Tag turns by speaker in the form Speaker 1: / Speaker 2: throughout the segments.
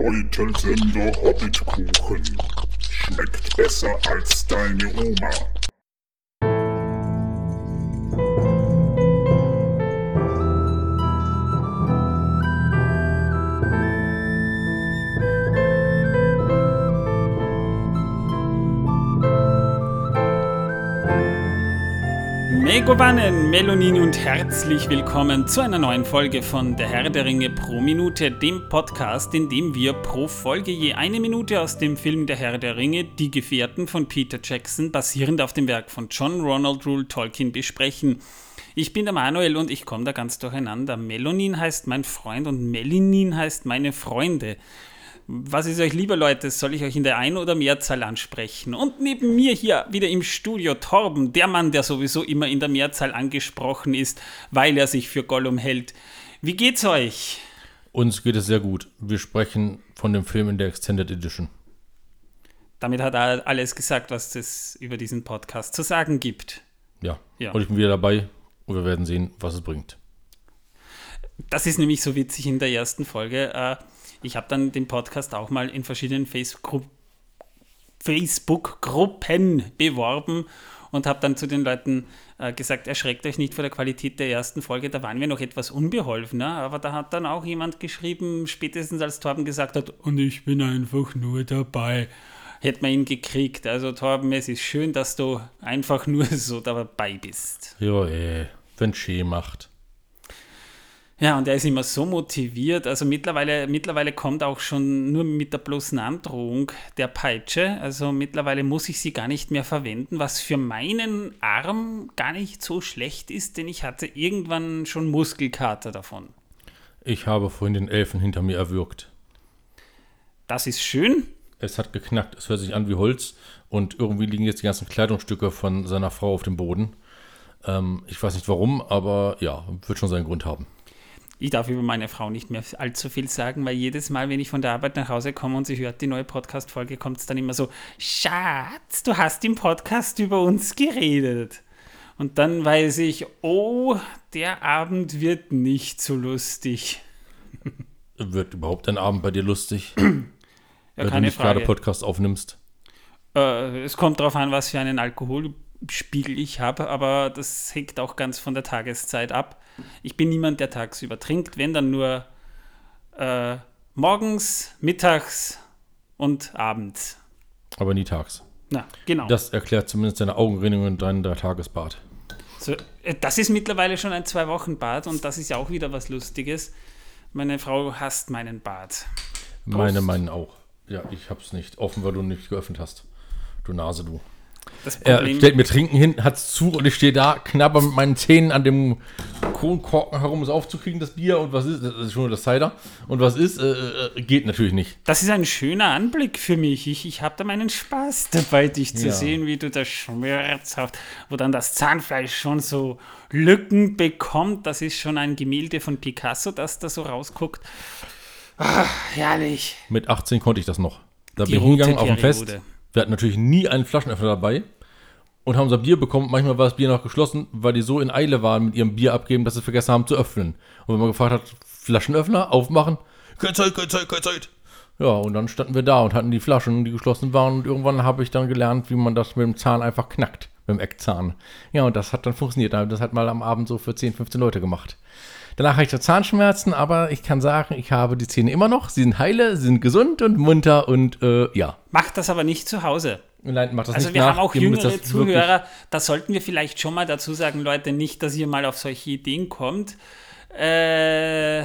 Speaker 1: Beutelsender Hobbitkuchen. Schmeckt besser als deine Oma.
Speaker 2: Megovanen, Melonin und herzlich willkommen zu einer neuen Folge von Der Herr der Ringe pro Minute, dem Podcast, in dem wir pro Folge je eine Minute aus dem Film Der Herr der Ringe, Die Gefährten von Peter Jackson, basierend auf dem Werk von John Ronald Rule Tolkien, besprechen. Ich bin der Manuel und ich komme da ganz durcheinander. Melonin heißt mein Freund und Melinin heißt meine Freunde. Was ist euch lieber, Leute? Soll ich euch in der Ein- oder Mehrzahl ansprechen? Und neben mir hier wieder im Studio Torben, der Mann, der sowieso immer in der Mehrzahl angesprochen ist, weil er sich für Gollum hält. Wie geht's euch?
Speaker 3: Uns geht es sehr gut. Wir sprechen von dem Film in der Extended Edition.
Speaker 2: Damit hat er alles gesagt, was es über diesen Podcast zu sagen gibt.
Speaker 3: Ja.
Speaker 2: Ja.
Speaker 3: Und ich bin wieder dabei und wir werden sehen, was es bringt.
Speaker 2: Das ist nämlich so witzig in der ersten Folge. Äh, Ich habe dann den Podcast auch mal in verschiedenen Facebook- Facebook-Gruppen beworben und habe dann zu den Leuten äh, gesagt, erschreckt euch nicht vor der Qualität der ersten Folge, da waren wir noch etwas unbeholfener, aber da hat dann auch jemand geschrieben, spätestens als Torben gesagt hat, und ich bin einfach nur dabei, hätte man ihn gekriegt. Also Torben, es ist schön, dass du einfach nur so dabei bist.
Speaker 3: Ja, ey, wenn Schee macht.
Speaker 2: Ja, und er ist immer so motiviert. Also mittlerweile, mittlerweile kommt auch schon nur mit der bloßen Androhung der Peitsche. Also mittlerweile muss ich sie gar nicht mehr verwenden, was für meinen Arm gar nicht so schlecht ist, denn ich hatte irgendwann schon Muskelkater davon.
Speaker 3: Ich habe vorhin den Elfen hinter mir erwürgt.
Speaker 2: Das ist schön.
Speaker 3: Es hat geknackt, es hört sich an wie Holz und irgendwie liegen jetzt die ganzen Kleidungsstücke von seiner Frau auf dem Boden. Ähm, ich weiß nicht warum, aber ja, wird schon seinen Grund haben.
Speaker 2: Ich darf über meine Frau nicht mehr allzu viel sagen, weil jedes Mal, wenn ich von der Arbeit nach Hause komme und sie hört die neue Podcast-Folge, kommt es dann immer so: Schatz, du hast im Podcast über uns geredet. Und dann weiß ich, oh, der Abend wird nicht so lustig.
Speaker 3: Wird überhaupt ein Abend bei dir lustig,
Speaker 2: Ja,
Speaker 3: wenn du nicht gerade
Speaker 2: Frage.
Speaker 3: Podcast aufnimmst?
Speaker 2: Äh, es kommt darauf an, was für einen Alkoholspiegel ich habe, aber das hängt auch ganz von der Tageszeit ab. Ich bin niemand, der tagsüber trinkt, wenn dann nur äh, morgens, mittags und abends.
Speaker 3: Aber nie tags.
Speaker 2: Na, genau.
Speaker 3: Das erklärt zumindest deine Augenringung und dein Tagesbad.
Speaker 2: So, äh, das ist mittlerweile schon ein Zwei-Wochen-Bad und das ist ja auch wieder was Lustiges. Meine Frau hasst meinen Bad.
Speaker 3: Meine meinen auch. Ja, ich hab's nicht offen, weil du nicht geöffnet hast. Du Nase, du.
Speaker 2: Das
Speaker 3: Er stellt mir Trinken hin, hat's zu und ich stehe da, knabber mit meinen Zähnen an dem Kronkorken herum, es aufzukriegen, das Bier. Und was ist? Das ist schon nur das Cider. Und was ist? Äh, äh, geht natürlich nicht.
Speaker 2: das ist ein schöner Anblick für mich. Ich, ich habe da meinen Spaß dabei, dich zu
Speaker 3: Ja.
Speaker 2: sehen, wie du da schmerzhaft, wo dann das Zahnfleisch schon so Lücken bekommt. Das ist schon ein Gemälde von Picasso, das da so rausguckt. Ah, herrlich.
Speaker 3: Mit 18 konnte ich das noch. Da
Speaker 2: Die
Speaker 3: bin ich hingegangen auf dem Fest.
Speaker 2: Periode.
Speaker 3: Wir hatten natürlich nie einen Flaschenöffner dabei. Und haben unser Bier bekommen. Manchmal war das Bier noch geschlossen, weil die so in Eile waren mit ihrem Bier abgeben, dass sie vergessen haben zu öffnen. Und wenn man gefragt hat, Flaschenöffner aufmachen, keine Zeit, keine Zeit, keine Zeit. Ja, und dann standen wir da und hatten die Flaschen, die geschlossen waren. Und irgendwann habe ich dann gelernt, wie man das mit dem Zahn einfach knackt, mit dem Eckzahn. Ja, und das hat dann funktioniert. Das hat mal am Abend so für 10, 15 Leute gemacht. Danach hatte ich da Zahnschmerzen, aber ich kann sagen, ich habe die Zähne immer noch. Sie sind heile, sie sind gesund und munter und äh, ja.
Speaker 2: Macht das aber nicht zu Hause.
Speaker 3: Nein, mach das
Speaker 2: Also
Speaker 3: nicht
Speaker 2: wir
Speaker 3: nach.
Speaker 2: haben auch
Speaker 3: müsst
Speaker 2: jüngere Zuhörer, da sollten wir vielleicht schon mal dazu sagen, Leute, nicht, dass ihr mal auf solche Ideen kommt. Äh,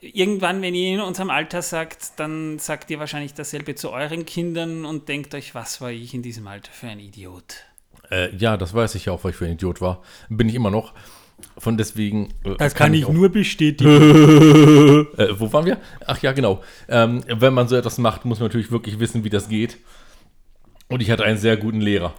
Speaker 2: irgendwann, wenn ihr in unserem Alter sagt, dann sagt ihr wahrscheinlich dasselbe zu euren Kindern und denkt euch, was war ich in diesem Alter für ein Idiot.
Speaker 3: Äh, ja, das weiß ich ja auch, weil ich für ein Idiot war. Bin ich immer noch. Von deswegen. äh, auch-
Speaker 2: nur bestätigen.
Speaker 3: Äh, wo waren wir? Ach ja, genau. Ähm, wenn man so etwas macht, muss man natürlich wirklich wissen, wie das geht. Und ich hatte einen sehr guten Lehrer.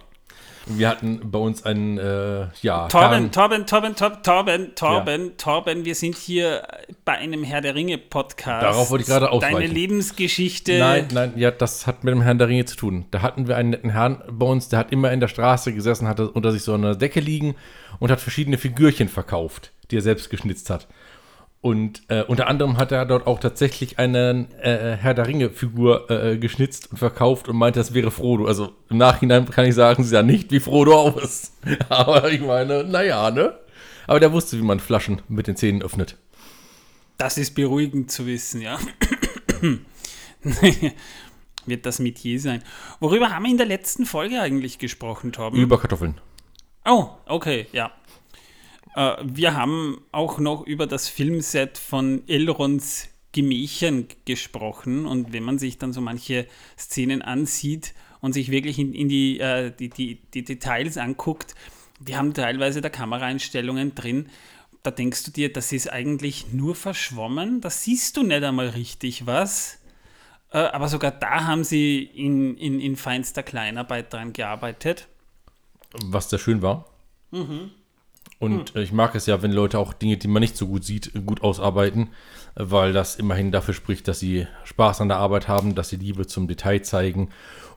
Speaker 3: Wir hatten bei uns einen, äh, ja,
Speaker 2: Torben, Torben, Torben, Torben, Torben, Torben, Torben, wir sind hier bei einem Herr der Ringe Podcast.
Speaker 3: Darauf wollte ich gerade ausweichen.
Speaker 2: Deine Lebensgeschichte.
Speaker 3: Nein, nein, ja, das hat mit dem Herrn der Ringe zu tun. Da hatten wir einen netten Herrn bei uns, der hat immer in der Straße gesessen, hatte unter sich so eine Decke liegen und hat verschiedene Figürchen verkauft, die er selbst geschnitzt hat. Und äh, unter anderem hat er dort auch tatsächlich eine äh, Herr der Ringe-Figur äh, geschnitzt und verkauft und meinte, das wäre Frodo. Also im Nachhinein kann ich sagen, sie sah nicht wie Frodo aus. Aber ich meine, naja, ne? Aber der wusste, wie man Flaschen mit den Zähnen öffnet.
Speaker 2: Das ist beruhigend zu wissen, ja. Wird das Metier sein. Worüber haben wir in der letzten Folge eigentlich gesprochen, Torben?
Speaker 3: Über Kartoffeln.
Speaker 2: Oh, okay, ja. Äh, wir haben auch noch über das Filmset von Elrons Gemächern gesprochen und wenn man sich dann so manche Szenen ansieht und sich wirklich in, in die, äh, die, die, die Details anguckt, die haben teilweise da Kameraeinstellungen drin, da denkst du dir, das ist eigentlich nur verschwommen, da siehst du nicht einmal richtig was. Äh, aber sogar da haben sie in, in, in feinster Kleinarbeit dran gearbeitet.
Speaker 3: Was sehr schön war.
Speaker 2: Mhm.
Speaker 3: Und äh, ich mag es ja, wenn Leute auch Dinge, die man nicht so gut sieht, gut ausarbeiten, äh, weil das immerhin dafür spricht, dass sie Spaß an der Arbeit haben, dass sie Liebe zum Detail zeigen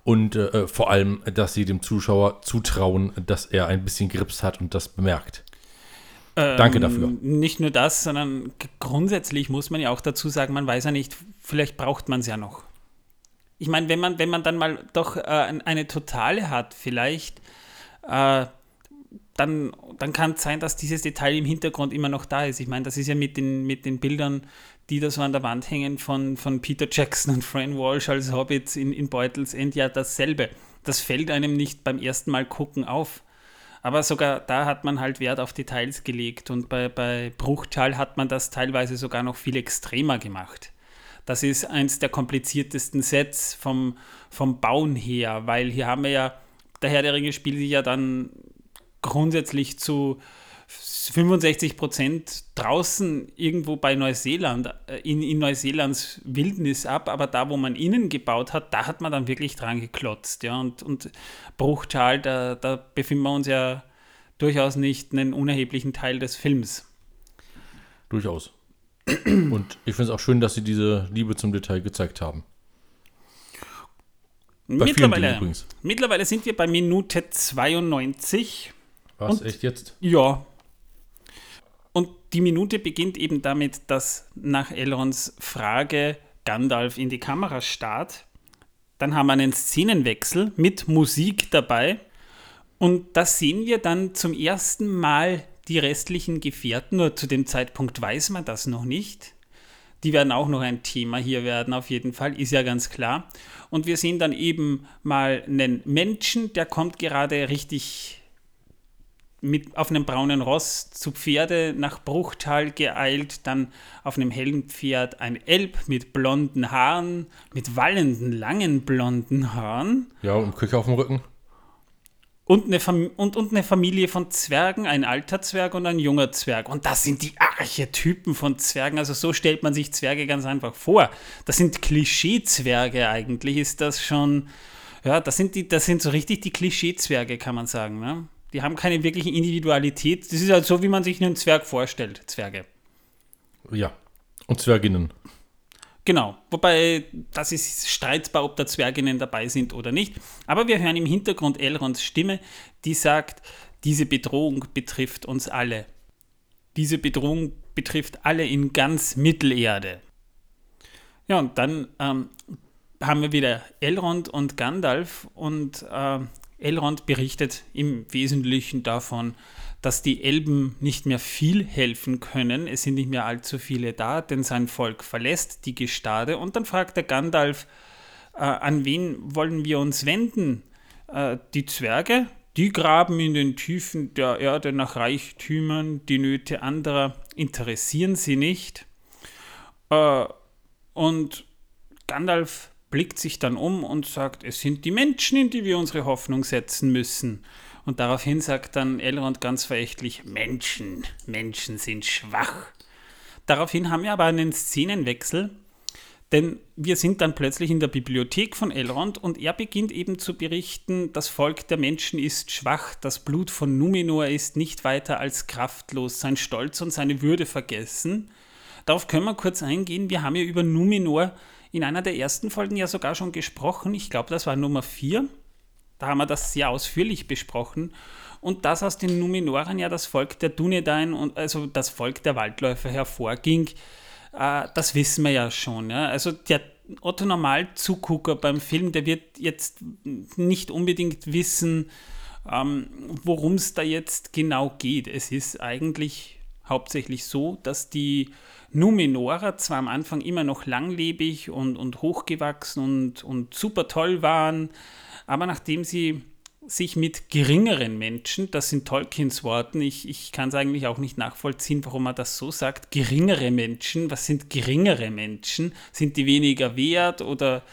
Speaker 3: und äh, vor allem, dass sie dem Zuschauer zutrauen, dass er ein bisschen Grips hat und das bemerkt. Danke dafür.
Speaker 2: Ähm, Nicht nur das, sondern grundsätzlich muss man ja auch dazu sagen, man weiß ja nicht, vielleicht braucht man es ja noch. Ich meine, wenn man, wenn man dann mal doch äh, ein- eine totale hat, vielleicht, äh, dann, dann kann es sein, dass dieses Detail im Hintergrund immer noch da ist. Ich meine, das ist ja mit den, mit den Bildern, die da so an der Wand hängen von, von Peter Jackson und Fran Walsh als Hobbits in, in Beutels End ja dasselbe. Das fällt einem nicht beim ersten Mal gucken auf. Aber sogar da hat man halt Wert auf Details gelegt und bei, bei Bruchtal hat man das teilweise sogar noch viel extremer gemacht. Das ist eins der kompliziertesten Sets vom, vom Bauen her, weil hier haben wir ja, der Herr der Ringe spielt sich ja dann grundsätzlich zu 65 Prozent draußen irgendwo bei Neuseeland, äh, in, in Neuseelands Wildnis ab, aber da, wo man innen gebaut hat, da hat man dann wirklich dran geklotzt. Ja, und, und Bruchtal, da, da befinden wir uns ja durchaus nicht einen unerheblichen Teil des Films.
Speaker 3: Durchaus. Und ich finde es auch schön, dass sie diese Liebe zum Detail gezeigt haben. Bei
Speaker 2: Mittlerweile, mittlerweile sind wir bei Minute 92.
Speaker 3: Was,
Speaker 2: Und-
Speaker 3: echt jetzt?
Speaker 2: Ja. Und die Minute beginnt eben damit, dass nach Elrons Frage Gandalf in die Kamera starrt. Dann haben wir einen Szenenwechsel mit Musik dabei. Und da sehen wir dann zum ersten Mal die restlichen Gefährten. Nur zu dem Zeitpunkt weiß man das noch nicht. Die werden auch noch ein Thema hier werden, auf jeden Fall, ist ja ganz klar. Und wir sehen dann eben mal einen Menschen, der kommt gerade richtig mit auf einem braunen Ross zu Pferde nach Bruchtal geeilt, dann auf einem hellen Pferd ein Elb mit blonden Haaren, mit wallenden, langen blonden Haaren
Speaker 3: Ja, und Küche auf dem Rücken.
Speaker 2: und eine, Fam und, und eine Familie von Zwergen, ein alter Zwerg und ein junger Zwerg. Und das sind die Archetypen von Zwergen. Also so stellt man sich Zwerge ganz einfach vor. Das sind Klischee-Zwerge eigentlich, ist das schon. Ja, das sind, die, das sind so richtig die Klischee-Zwerge, kann man sagen. Ne? Die haben keine wirkliche Individualität. Das ist halt so, wie man sich einen Zwerg vorstellt, Zwerge.
Speaker 3: Ja. Und Zwerginnen.
Speaker 2: Genau, wobei das ist streitbar, ob da Zwerginnen dabei sind oder nicht. Aber wir hören im Hintergrund Elrons Stimme, die sagt, diese Bedrohung betrifft uns alle. Diese Bedrohung betrifft alle in ganz Mittelerde. Ja, und dann ähm, haben wir wieder Elrond und Gandalf und äh, Elrond berichtet im Wesentlichen davon, dass die Elben nicht mehr viel helfen können. Es sind nicht mehr allzu viele da, denn sein Volk verlässt die Gestade. Und dann fragt der Gandalf, äh, an wen wollen wir uns wenden? Äh, die Zwerge? Die graben in den Tiefen der Erde nach Reichtümern, die Nöte anderer interessieren sie nicht. Äh, und Gandalf blickt sich dann um und sagt, es sind die Menschen, in die wir unsere Hoffnung setzen müssen. Und daraufhin sagt dann Elrond ganz verächtlich, Menschen, Menschen sind schwach. Daraufhin haben wir aber einen Szenenwechsel, denn wir sind dann plötzlich in der Bibliothek von Elrond und er beginnt eben zu berichten, das Volk der Menschen ist schwach, das Blut von Numenor ist nicht weiter als kraftlos, sein Stolz und seine Würde vergessen. Darauf können wir kurz eingehen. Wir haben ja über Numenor in einer der ersten Folgen ja sogar schon gesprochen. Ich glaube, das war Nummer 4. da haben wir das sehr ausführlich besprochen. Und dass aus den Numenoren ja das Volk der Dunedain und also das Volk der Waldläufer hervorging, äh, das wissen wir ja schon. Ja? Also der Otto Normal-Zugucker beim Film, der wird jetzt nicht unbedingt wissen, ähm, worum es da jetzt genau geht. Es ist eigentlich hauptsächlich so, dass die Numenorer zwar am Anfang immer noch langlebig und, und hochgewachsen und, und super toll waren, aber nachdem sie sich mit geringeren Menschen, das sind Tolkiens Worten, ich, ich kann es eigentlich auch nicht nachvollziehen, warum er das so sagt, geringere Menschen, was sind geringere Menschen? Sind die weniger wert oder?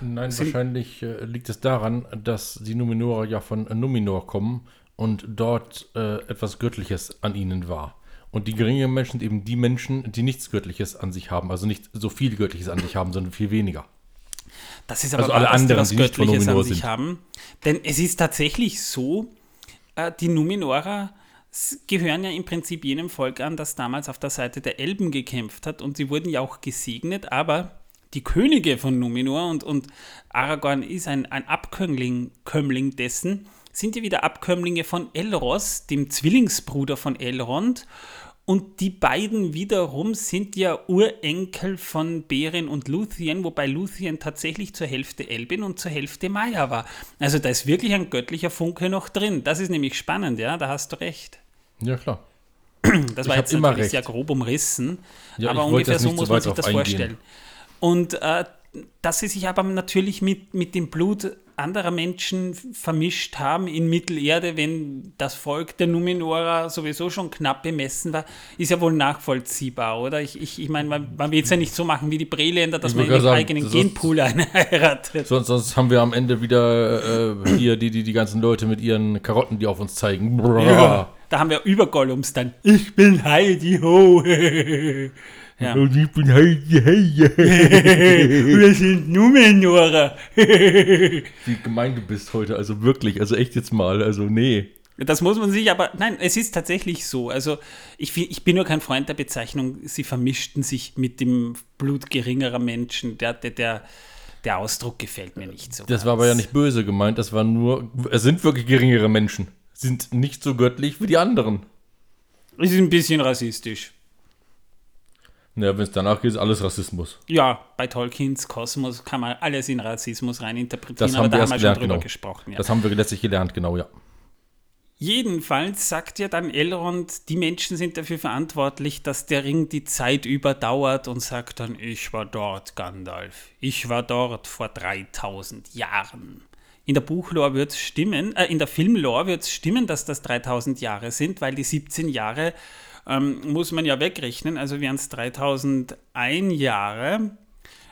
Speaker 3: Nein, wahrscheinlich äh, liegt es daran, dass die Numenorer ja von Numenor kommen und dort äh, etwas Göttliches an ihnen war. Und die geringeren Menschen sind eben die Menschen, die nichts Göttliches an sich haben, also nicht so viel Göttliches an sich haben, sondern viel weniger.
Speaker 2: Das ist aber
Speaker 3: Also alle anderen,
Speaker 2: was
Speaker 3: die
Speaker 2: Göttliches an sich
Speaker 3: sind.
Speaker 2: haben. Denn es ist tatsächlich so, äh, die Numenorer s- gehören ja im Prinzip jenem Volk an, das damals auf der Seite der Elben gekämpft hat und sie wurden ja auch gesegnet, aber die Könige von Numenor und, und Aragorn ist ein, ein Abkömmling Kömmling dessen, sind ja wieder Abkömmlinge von Elros, dem Zwillingsbruder von Elrond. Und die beiden wiederum sind ja Urenkel von Beren und Luthien, wobei Luthien tatsächlich zur Hälfte Elbin und zur Hälfte Maya war. Also da ist wirklich ein göttlicher Funke noch drin. Das ist nämlich spannend, ja, da hast du recht.
Speaker 3: Ja, klar.
Speaker 2: Das
Speaker 3: Ich
Speaker 2: war jetzt
Speaker 3: immer
Speaker 2: natürlich
Speaker 3: recht.
Speaker 2: sehr grob umrissen,
Speaker 3: Ja,
Speaker 2: aber ungefähr so muss man sich das
Speaker 3: eingehen.
Speaker 2: vorstellen. Und äh, dass sie sich aber natürlich mit, mit dem Blut anderer Menschen vermischt haben in Mittelerde, wenn das Volk der Numenorer sowieso schon knapp bemessen war, ist ja wohl nachvollziehbar, oder? Ich, ich, ich meine, man, man will es ja nicht so machen wie die Breländer, dass
Speaker 3: Ich
Speaker 2: man in den
Speaker 3: sagen,
Speaker 2: eigenen Genpool eine heiratet.
Speaker 3: Sonst, sonst haben wir am Ende wieder äh, hier die, die, die ganzen Leute mit ihren Karotten, die auf uns zeigen. Brrr.
Speaker 2: Ja, da haben wir über Gollums dann. Ich bin Heidi Ho. ja.
Speaker 3: Und ich bin Heidi, hey,
Speaker 2: Wir sind Numenorer.
Speaker 3: Wie gemein du bist heute, also wirklich, also echt jetzt mal, also nee.
Speaker 2: Das muss man sich aber, nein, es ist tatsächlich so. Also ich, ich bin nur kein Freund der Bezeichnung, sie vermischten sich mit dem Blut geringerer Menschen. Der, der, der, der Ausdruck gefällt mir nicht so.
Speaker 3: Das war aber ja nicht böse gemeint, das war nur, es sind wirklich geringere Menschen. Sind nicht so göttlich wie die anderen.
Speaker 2: Es ist ein bisschen rassistisch.
Speaker 3: Naja, wenn es danach geht, ist alles Rassismus.
Speaker 2: Ja, bei Tolkiens Kosmos kann man alles in Rassismus reininterpretieren,
Speaker 3: Das
Speaker 2: aber
Speaker 3: haben
Speaker 2: da
Speaker 3: wir
Speaker 2: haben
Speaker 3: erst
Speaker 2: wir schon
Speaker 3: gelernt,
Speaker 2: drüber
Speaker 3: genau.
Speaker 2: gesprochen. Ja.
Speaker 3: Das haben wir letztlich gelernt, genau, ja.
Speaker 2: Jedenfalls sagt ja dann Elrond, die Menschen sind dafür verantwortlich, dass der Ring die Zeit überdauert und sagt dann, ich war dort, Gandalf. Ich war dort vor 3000 Jahren. In der Buchlore wird es stimmen, äh, in der Filmlore wird es stimmen, dass das 3000 Jahre sind, weil die 17 Jahre ähm, muss man ja wegrechnen, also wären es 3001 Jahre,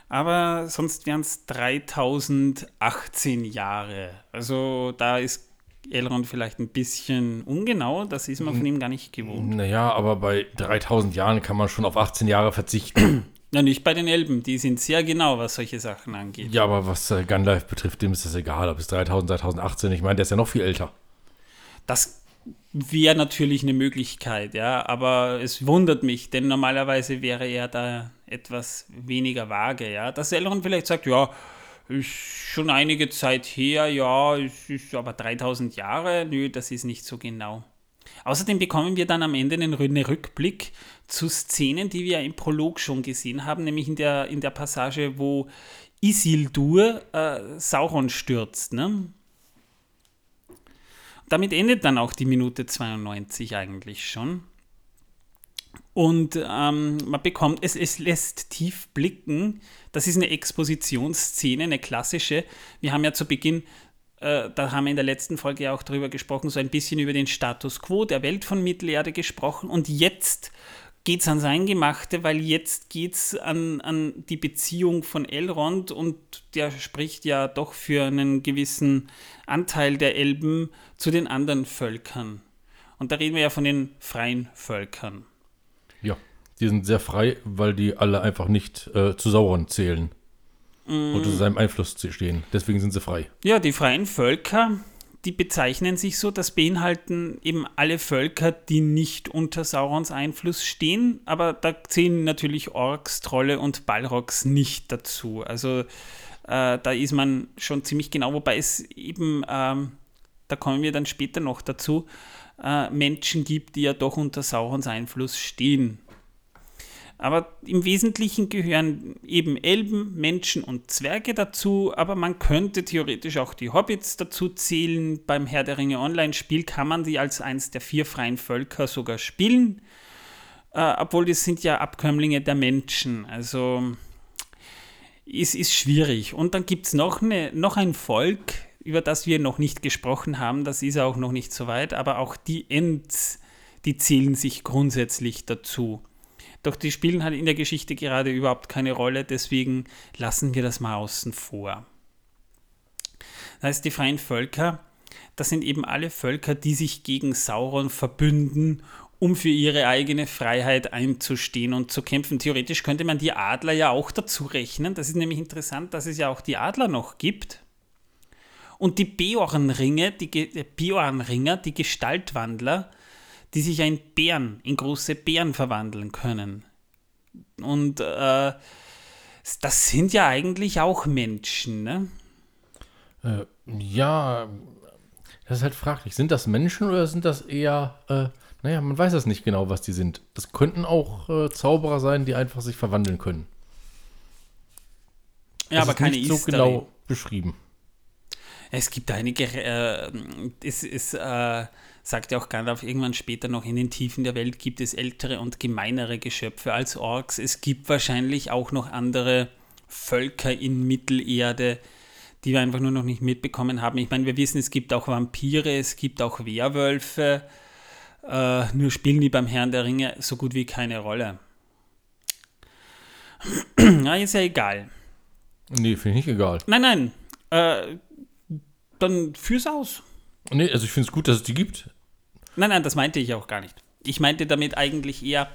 Speaker 2: aber sonst wären es 3018 Jahre. Also da ist Elrond vielleicht ein bisschen ungenau, das ist man von ihm gar nicht gewohnt.
Speaker 3: Naja, aber bei 3000 Jahren kann man schon auf 18 Jahre verzichten.
Speaker 2: Ja, nicht bei den Elben, die sind sehr genau, was solche Sachen angeht.
Speaker 3: ja, aber was äh, Gandalf betrifft, dem ist das egal, ob es 3000, 2018, ich meine, der ist ja noch viel älter.
Speaker 2: Das wäre natürlich eine Möglichkeit, ja, aber es wundert mich, denn normalerweise wäre er da etwas weniger vage, ja. Dass Elrond vielleicht sagt, ja, ist schon einige Zeit her, ja, es ist aber 3000 Jahre, nö, das ist nicht so genau. Außerdem bekommen wir dann am Ende einen Rückblick zu Szenen, die wir im Prolog schon gesehen haben, nämlich in der, in der Passage, wo Isildur äh, Sauron stürzt. Ne? Damit endet dann auch die Minute 92 eigentlich schon. Und ähm, man bekommt, es, es lässt tief blicken. Das ist eine Expositionsszene, eine klassische. Wir haben ja zu Beginn, äh, da haben wir in der letzten Folge ja auch drüber gesprochen, so ein bisschen über den Status quo der Welt von Mittelerde gesprochen. Und jetzt geht es ans Eingemachte, weil jetzt geht es an, an die Beziehung von Elrond und der spricht ja doch für einen gewissen Anteil der Elben zu den anderen Völkern. Und da reden wir ja von den freien Völkern.
Speaker 3: Ja, die sind sehr frei, weil die alle einfach nicht äh, zu Sauron zählen. Und unter seinem Einfluss stehen. Deswegen sind sie frei.
Speaker 2: Ja, die freien Völker, die bezeichnen sich so, das beinhalten eben alle Völker, die nicht unter Saurons Einfluss stehen, aber da zählen natürlich Orks, Trolle und Balrogs nicht dazu. Also äh, da ist man schon ziemlich genau, wobei es eben, ähm, da kommen wir dann später noch dazu, äh, Menschen gibt, die ja doch unter Saurons Einfluss stehen. Aber im Wesentlichen gehören eben Elben, Menschen und Zwerge dazu, aber man könnte theoretisch auch die Hobbits dazu zählen. Beim Herr der Ringe Online-Spiel kann man die als eins der vier freien Völker sogar spielen, äh, obwohl das sind ja Abkömmlinge der Menschen. Also es ist schwierig. Und dann gibt es noch, noch ein Volk, über das wir noch nicht gesprochen haben, das ist auch noch nicht so weit, aber auch die Ents, die zählen sich grundsätzlich dazu. Doch die spielen halt in der Geschichte gerade überhaupt keine Rolle, deswegen lassen wir das mal außen vor. Das heißt, die freien Völker, das sind eben alle Völker, die sich gegen Sauron verbünden, um für ihre eigene Freiheit einzustehen und zu kämpfen. Theoretisch könnte man die Adler ja auch dazu rechnen. Das ist nämlich interessant, dass es ja auch die Adler noch gibt. Und die Beornringe, die Beornringer, die Gestaltwandler, die sich in Bären, in große Bären verwandeln können. Und äh, das sind ja eigentlich auch Menschen, ne?
Speaker 3: Äh, ja, das ist halt fraglich. Sind das Menschen oder sind das eher, äh, naja, man weiß das nicht genau, was die sind. Das könnten auch äh, Zauberer sein, die einfach sich verwandeln können.
Speaker 2: Ja, das aber keine
Speaker 3: nicht so genau beschrieben.
Speaker 2: Es gibt einige, äh, es ist, äh, sagt ja auch Gandalf irgendwann später noch, in den Tiefen der Welt gibt es ältere und gemeinere Geschöpfe als Orks. Es gibt wahrscheinlich auch noch andere Völker in Mittelerde, die wir einfach nur noch nicht mitbekommen haben. Ich meine, wir wissen, es gibt auch Vampire, es gibt auch Werwölfe, äh, nur spielen die beim Herrn der Ringe so gut wie keine Rolle. Na, ist ja egal.
Speaker 3: Nee, finde ich nicht egal.
Speaker 2: Nein, nein. Äh, dann führ's aus.
Speaker 3: Nee, also ich finde es gut, dass es die gibt.
Speaker 2: Nein, nein, das meinte ich auch gar nicht. Ich meinte damit eigentlich eher,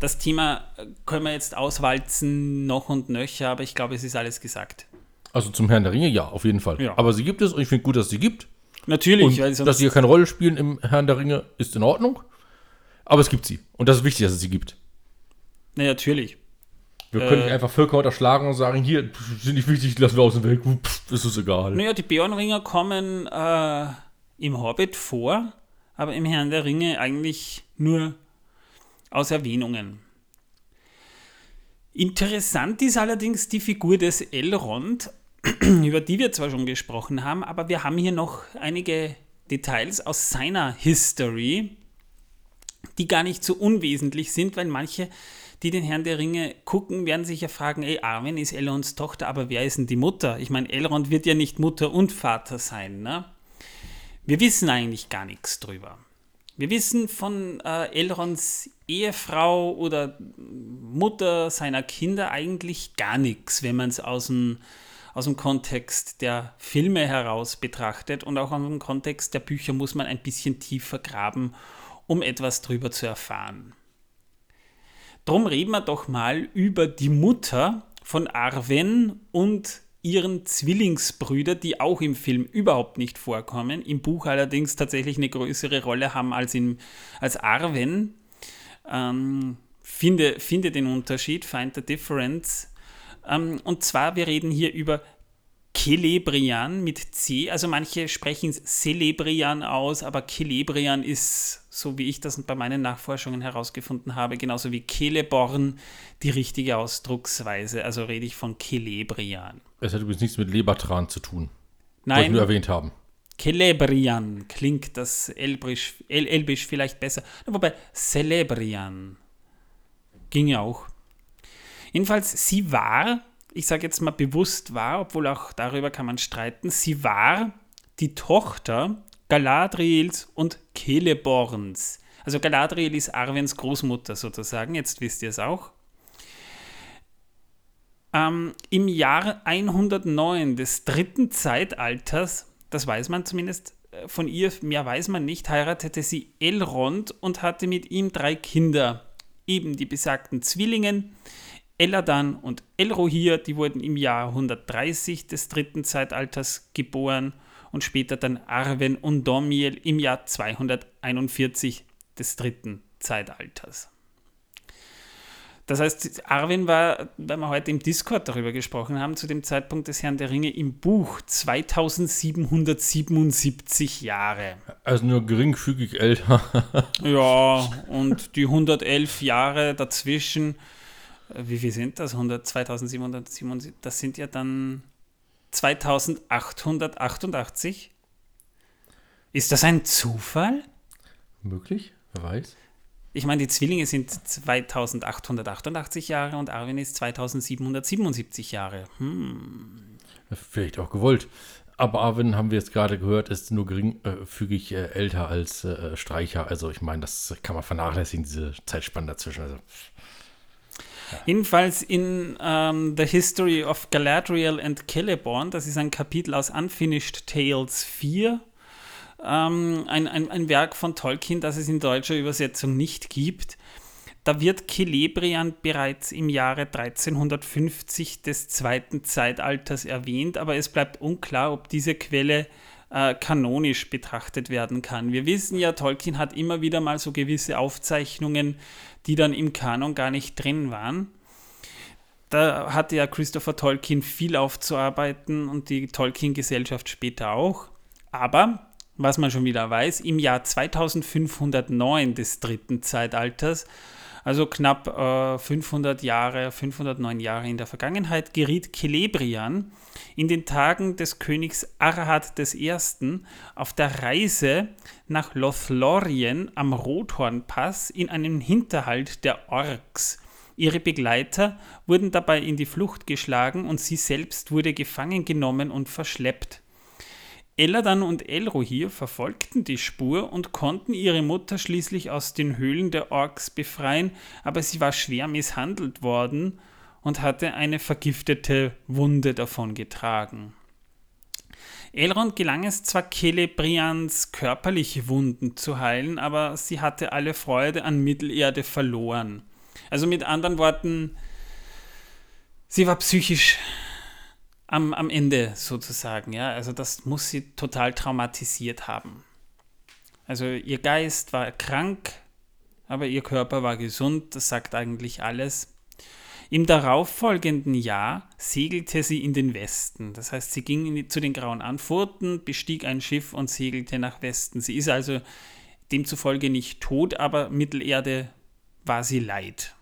Speaker 2: das Thema können wir jetzt auswalzen, noch und nöcher, aber ich glaube, es ist alles gesagt.
Speaker 3: Also zum Herrn der Ringe, ja, auf jeden Fall. Ja. Aber sie gibt es und ich finde gut, dass sie gibt.
Speaker 2: Natürlich.
Speaker 3: Und weil dass sie ja keine Rolle spielen im Herrn der Ringe, ist in Ordnung. Aber es gibt sie. Und das ist wichtig, dass es sie gibt.
Speaker 2: Na, natürlich.
Speaker 3: Wir können nicht äh, einfach Völker unterschlagen und sagen, hier, sind nicht wichtig, lassen wir aus dem Weg, Pff, ist es egal.
Speaker 2: Naja, die Björnringer kommen äh, im Hobbit vor aber im Herrn der Ringe eigentlich nur aus Erwähnungen. Interessant ist allerdings die Figur des Elrond, über die wir zwar schon gesprochen haben, aber wir haben hier noch einige Details aus seiner History, die gar nicht so unwesentlich sind, weil manche, die den Herrn der Ringe gucken, werden sich ja fragen, ey, Arwen ist Elronds Tochter, aber wer ist denn die Mutter? Ich meine, Elrond wird ja nicht Mutter und Vater sein, ne? Wir wissen eigentlich gar nichts drüber. Wir wissen von äh, Elrons Ehefrau oder Mutter seiner Kinder eigentlich gar nichts, wenn man es aus dem, aus dem Kontext der Filme heraus betrachtet. Und auch aus dem Kontext der Bücher muss man ein bisschen tiefer graben, um etwas drüber zu erfahren. Drum reden wir doch mal über die Mutter von Arwen und ihren Zwillingsbrüder, die auch im Film überhaupt nicht vorkommen, im Buch allerdings tatsächlich eine größere Rolle haben als, in, als Arwen. Ähm, finde, finde den Unterschied, find the difference. Ähm, und zwar, wir reden hier über Celebrian mit C. Also manche sprechen Celebrian aus, aber Celebrian ist, so wie ich das bei meinen Nachforschungen herausgefunden habe, genauso wie Celeborn die richtige Ausdrucksweise. Also rede ich von Celebrian.
Speaker 3: Es hat übrigens nichts mit Lebertran zu tun.
Speaker 2: Nein. Wollte
Speaker 3: nur erwähnt haben.
Speaker 2: Celebrian klingt das Elbisch, El Elbisch vielleicht besser. Wobei Celebrian ging ja auch. Jedenfalls, sie war ich sage jetzt mal bewusst war, obwohl auch darüber kann man streiten, sie war die Tochter Galadriels und Celeborns. Also Galadriel ist Arwens Großmutter sozusagen, jetzt wisst ihr es auch. Ähm, Im Jahr 109 des dritten Zeitalters, das weiß man zumindest äh, von ihr, mehr weiß man nicht, heiratete sie Elrond und hatte mit ihm drei Kinder, eben die besagten Zwillingen, Eladan und Elrohir, die wurden im Jahr 130 des dritten Zeitalters geboren und später dann Arwen und Domiel im Jahr 241 des dritten Zeitalters. Das heißt, Arwen war, wenn wir heute im Discord darüber gesprochen haben, zu dem Zeitpunkt des Herrn der Ringe im Buch 2777 Jahre.
Speaker 3: Also nur geringfügig älter.
Speaker 2: ja, und die 111 Jahre dazwischen, wie viel sind das? 100, 2777, das sind ja dann 2888. Ist das ein Zufall?
Speaker 3: Möglich, wer weiß.
Speaker 2: Ich meine, die Zwillinge sind 2888 Jahre und Arwen ist 2777 Jahre. Hm.
Speaker 3: Vielleicht auch gewollt. Aber Arwen, haben wir jetzt gerade gehört, ist nur geringfügig äh, älter als äh, Streicher. Also ich meine, das kann man vernachlässigen, diese Zeitspanne dazwischen. Also.
Speaker 2: Jedenfalls in um, ähm, The History of Galadriel and Celeborn, das ist ein Kapitel aus Unfinished Tales 4, ähm, ein, ein, ein Werk von Tolkien, das es in deutscher Übersetzung nicht gibt. Da wird Celebrian bereits im Jahre 1350 des zweiten Zeitalters erwähnt, aber es bleibt unklar, ob diese Quelle äh, kanonisch betrachtet werden kann. Wir wissen ja, Tolkien hat immer wieder mal so gewisse Aufzeichnungen, die dann im Kanon gar nicht drin waren. Da hatte ja Christopher Tolkien viel aufzuarbeiten und die Tolkien-Gesellschaft später auch. Aber was man schon wieder weiß, im Jahr 2509 des dritten Zeitalters, also knapp äh, 500 Jahre, 509 Jahre in der Vergangenheit, geriet Celebrian in den Tagen des Königs Arhad I. auf der Reise nach Lothlorien am Rothornpass in einen Hinterhalt der Orks. Ihre Begleiter wurden dabei in die Flucht geschlagen und sie selbst wurde gefangen genommen und verschleppt. Eladan und Elrohir verfolgten die Spur und konnten ihre Mutter schließlich aus den Höhlen der Orks befreien, aber sie war schwer misshandelt worden und hatte eine vergiftete Wunde davon getragen. Elrond gelang es zwar Celebrians körperliche Wunden zu heilen, aber sie hatte alle Freude an Mittelerde verloren. Also mit anderen Worten, sie war psychisch am, am Ende sozusagen. Ja? Also das muss sie total traumatisiert haben. Also ihr Geist war krank, aber ihr Körper war gesund, das sagt eigentlich alles. Im darauffolgenden Jahr segelte sie in den Westen. Das heißt, sie ging die, zu den Grauen Anfurten, bestieg ein Schiff und segelte nach Westen. Sie ist also demzufolge nicht tot, aber Mittelerde war sie leid.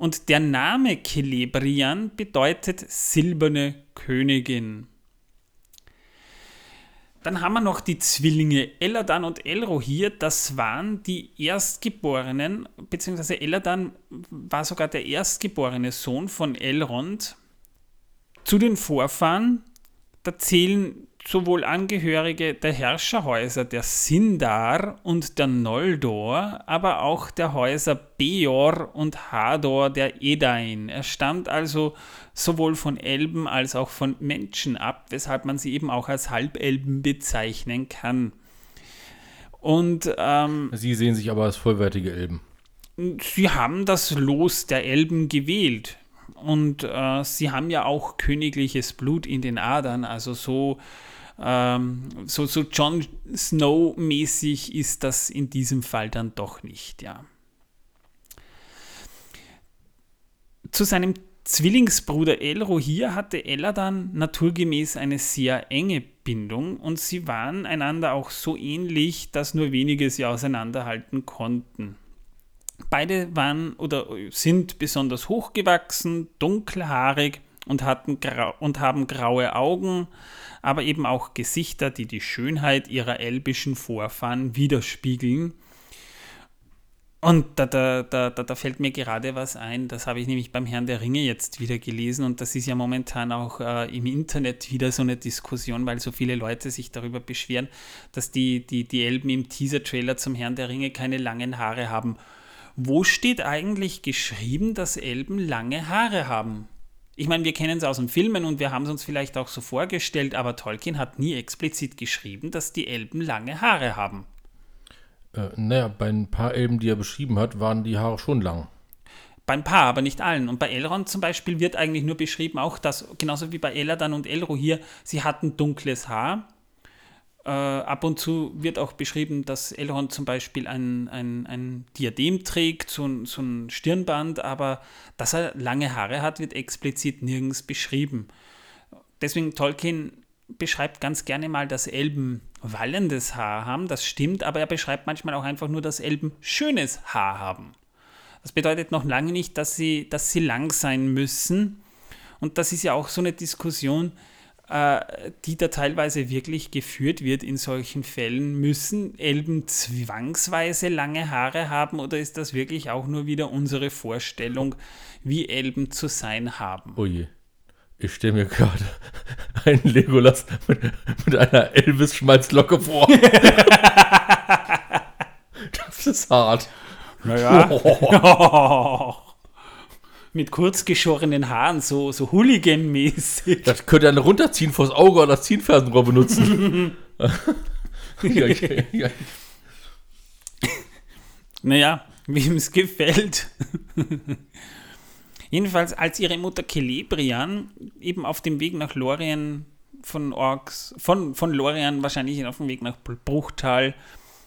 Speaker 2: Und der Name Celebrian bedeutet silberne Königin. Dann haben wir noch die Zwillinge Eladan und Elrohir. Das waren die Erstgeborenen, beziehungsweise Eladan war sogar der erstgeborene Sohn von Elrond. Zu den Vorfahren, da zählen sowohl Angehörige der Herrscherhäuser der Sindar und der Noldor, aber auch der Häuser Beor und Hador der Edain. Er stammt also sowohl von Elben als auch von Menschen ab, weshalb man sie eben auch als Halbelben bezeichnen kann. Und ähm,
Speaker 3: Sie sehen sich aber als vollwertige Elben.
Speaker 2: Sie haben das Los der Elben gewählt. Und äh, sie haben ja auch königliches Blut in den Adern, also so ähm, so, so Jon Snow-mäßig ist das in diesem Fall dann doch nicht, ja. Zu seinem Zwillingsbruder Elrohir hatte Eladan naturgemäß eine sehr enge Bindung und sie waren einander auch so ähnlich, dass nur wenige sie auseinanderhalten konnten. Beide waren oder sind besonders hochgewachsen, dunkelhaarig und, hatten und haben graue Augen, aber eben auch Gesichter, die die Schönheit ihrer elbischen Vorfahren widerspiegeln. Und da, da, da, da, fällt mir gerade was ein, das habe ich nämlich beim Herrn der Ringe jetzt wieder gelesen und das ist ja momentan auch äh, im Internet wieder so eine Diskussion, weil so viele Leute sich darüber beschweren, dass die, die, die Elben im Teaser-Trailer zum Herrn der Ringe keine langen Haare haben. Wo steht eigentlich geschrieben, dass Elben lange Haare haben? Ich meine, wir kennen es aus den Filmen und wir haben es uns vielleicht auch so vorgestellt, aber Tolkien hat nie explizit geschrieben, dass die Elben lange Haare haben.
Speaker 3: Äh, naja, bei ein paar Elben, die er beschrieben hat, waren die Haare schon lang.
Speaker 2: Bei ein paar, aber nicht allen. Und bei Elrond zum Beispiel wird eigentlich nur beschrieben, auch das, genauso wie bei Eladan und Elro hier, sie hatten dunkles Haar. Äh, ab und zu wird auch beschrieben, dass Elrond zum Beispiel ein, ein, ein Diadem trägt, so ein, so ein Stirnband, aber dass er lange Haare hat, wird explizit nirgends beschrieben. Deswegen Tolkien beschreibt ganz gerne mal, dass Elben wallendes Haar haben, das stimmt, aber er beschreibt manchmal auch einfach nur, dass Elben schönes Haar haben. Das bedeutet noch lange nicht, dass sie, dass sie lang sein müssen. Und das ist ja auch so eine Diskussion, die da teilweise wirklich geführt wird in solchen Fällen. Müssen Elben zwangsweise lange Haare haben oder ist das wirklich auch nur wieder unsere Vorstellung, wie Elben zu sein haben?
Speaker 3: Oh je. Ich stelle mir gerade einen Legolas mit, mit einer Elvis-Schmalzlocke vor. das ist hart.
Speaker 2: Naja. Mit kurz geschorenen Haaren, so, so Hooligan-mäßig.
Speaker 3: Das könnte er runterziehen vors Auge oder als Ziehfersenrohr benutzen. ja, ja, ja.
Speaker 2: Naja, wem es gefällt. Jedenfalls, als ihre Mutter Celebrian eben auf dem Weg nach Lorien von Orks, von, von Lorien wahrscheinlich auf dem Weg nach Bruchtal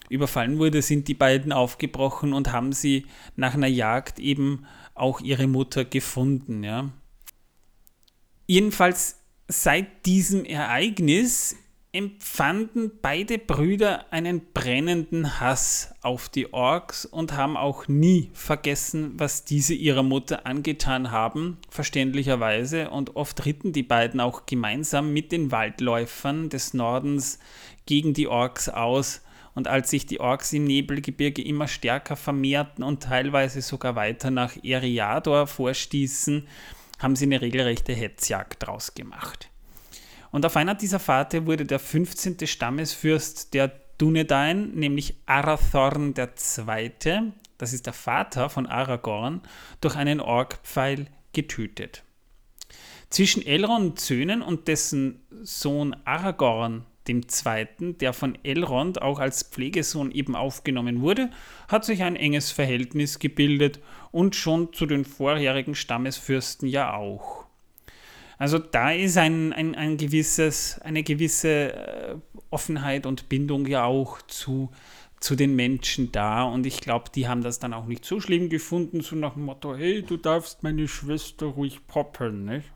Speaker 2: überfallen wurde, sind die beiden aufgebrochen und haben sie nach einer Jagd eben auch ihre Mutter gefunden. Ja. Jedenfalls seit diesem Ereignis empfanden beide Brüder einen brennenden Hass auf die Orks und haben auch nie vergessen, was diese ihrer Mutter angetan haben, verständlicherweise. Und oft ritten die beiden auch gemeinsam mit den Waldläufern des Nordens gegen die Orks aus. Und als sich die Orks im Nebelgebirge immer stärker vermehrten und teilweise sogar weiter nach Eriador vorstießen, haben sie eine regelrechte Hetzjagd draus gemacht. Und auf einer dieser Fahrten wurde der 15. Stammesfürst der Dunedain, nämlich Arathorn II., das ist der Vater von Aragorn, durch einen Orkpfeil getötet. Zwischen Elrond Söhnen und dessen Sohn Aragorn dem Zweiten, der von Elrond auch als Pflegesohn eben aufgenommen wurde, hat sich ein enges Verhältnis gebildet und schon zu den vorherigen Stammesfürsten ja auch. Also da ist ein, ein, ein gewisses, eine gewisse äh, Offenheit und Bindung ja auch zu, zu den Menschen da. Und ich glaube, die haben das dann auch nicht so schlimm gefunden, so nach dem Motto, hey, du darfst meine Schwester ruhig poppeln, nicht?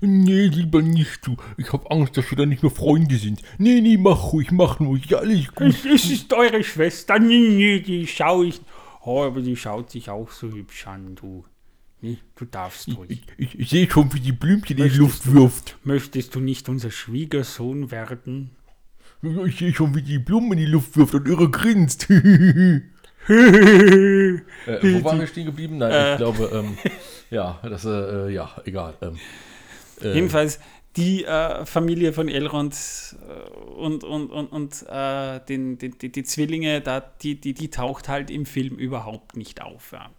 Speaker 3: Nee, lieber nicht, du. Ich hab Angst, dass wir dann nicht mehr Freunde sind. Nee, nee, mach ruhig, mach ruhig, ja, alles gut.
Speaker 2: Es, es ist eure Schwester, nee, nee, die schau ich. Oh, aber die schaut sich auch so hübsch an, du. Nee, du darfst ruhig.
Speaker 3: Ich, ich, ich sehe schon, wie die Blümchen in die
Speaker 2: Möchtest
Speaker 3: Luft
Speaker 2: du-
Speaker 3: wirft.
Speaker 2: Möchtest du nicht unser Schwiegersohn werden?
Speaker 3: Ich sehe schon, wie die Blumen in die Luft wirft und irre grinst. äh, wo waren wir stehen geblieben? Nein, ich glaube, ähm, ja, das, äh, ja, egal. Ähm, äh,
Speaker 2: Jedenfalls die äh, Familie von Elrond äh, und, und, und, und äh, den, den, die, die Zwillinge, da, die, die, die taucht halt im Film überhaupt nicht auf. Ja.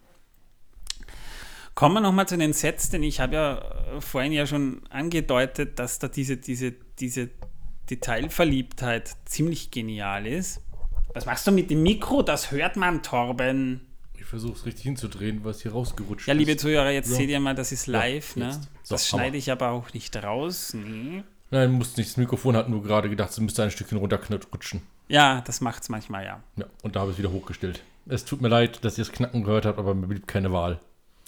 Speaker 2: Kommen wir nochmal zu den Sets, denn ich habe ja äh, vorhin ja schon angedeutet, dass da diese, diese, diese Detailverliebtheit ziemlich genial ist. Was machst du mit dem Mikro? Das hört man, Torben.
Speaker 3: Ich versuche es richtig hinzudrehen, was hier rausgerutscht
Speaker 2: Ja, liebe
Speaker 3: ist.
Speaker 2: Zuhörer, jetzt
Speaker 3: So.
Speaker 2: seht ihr mal, das ist live. ne?
Speaker 3: jetzt. So,
Speaker 2: das schneide ich aber auch nicht raus. Nee.
Speaker 3: Nein, musst nicht. Das Mikrofon hat nur gerade gedacht, es müsste ein Stückchen runterrutschen.
Speaker 2: Ja, das macht's manchmal, ja.
Speaker 3: Ja, und da habe ich es wieder hochgestellt. Es tut mir leid, dass ihr das Knacken gehört habt, aber mir blieb keine Wahl.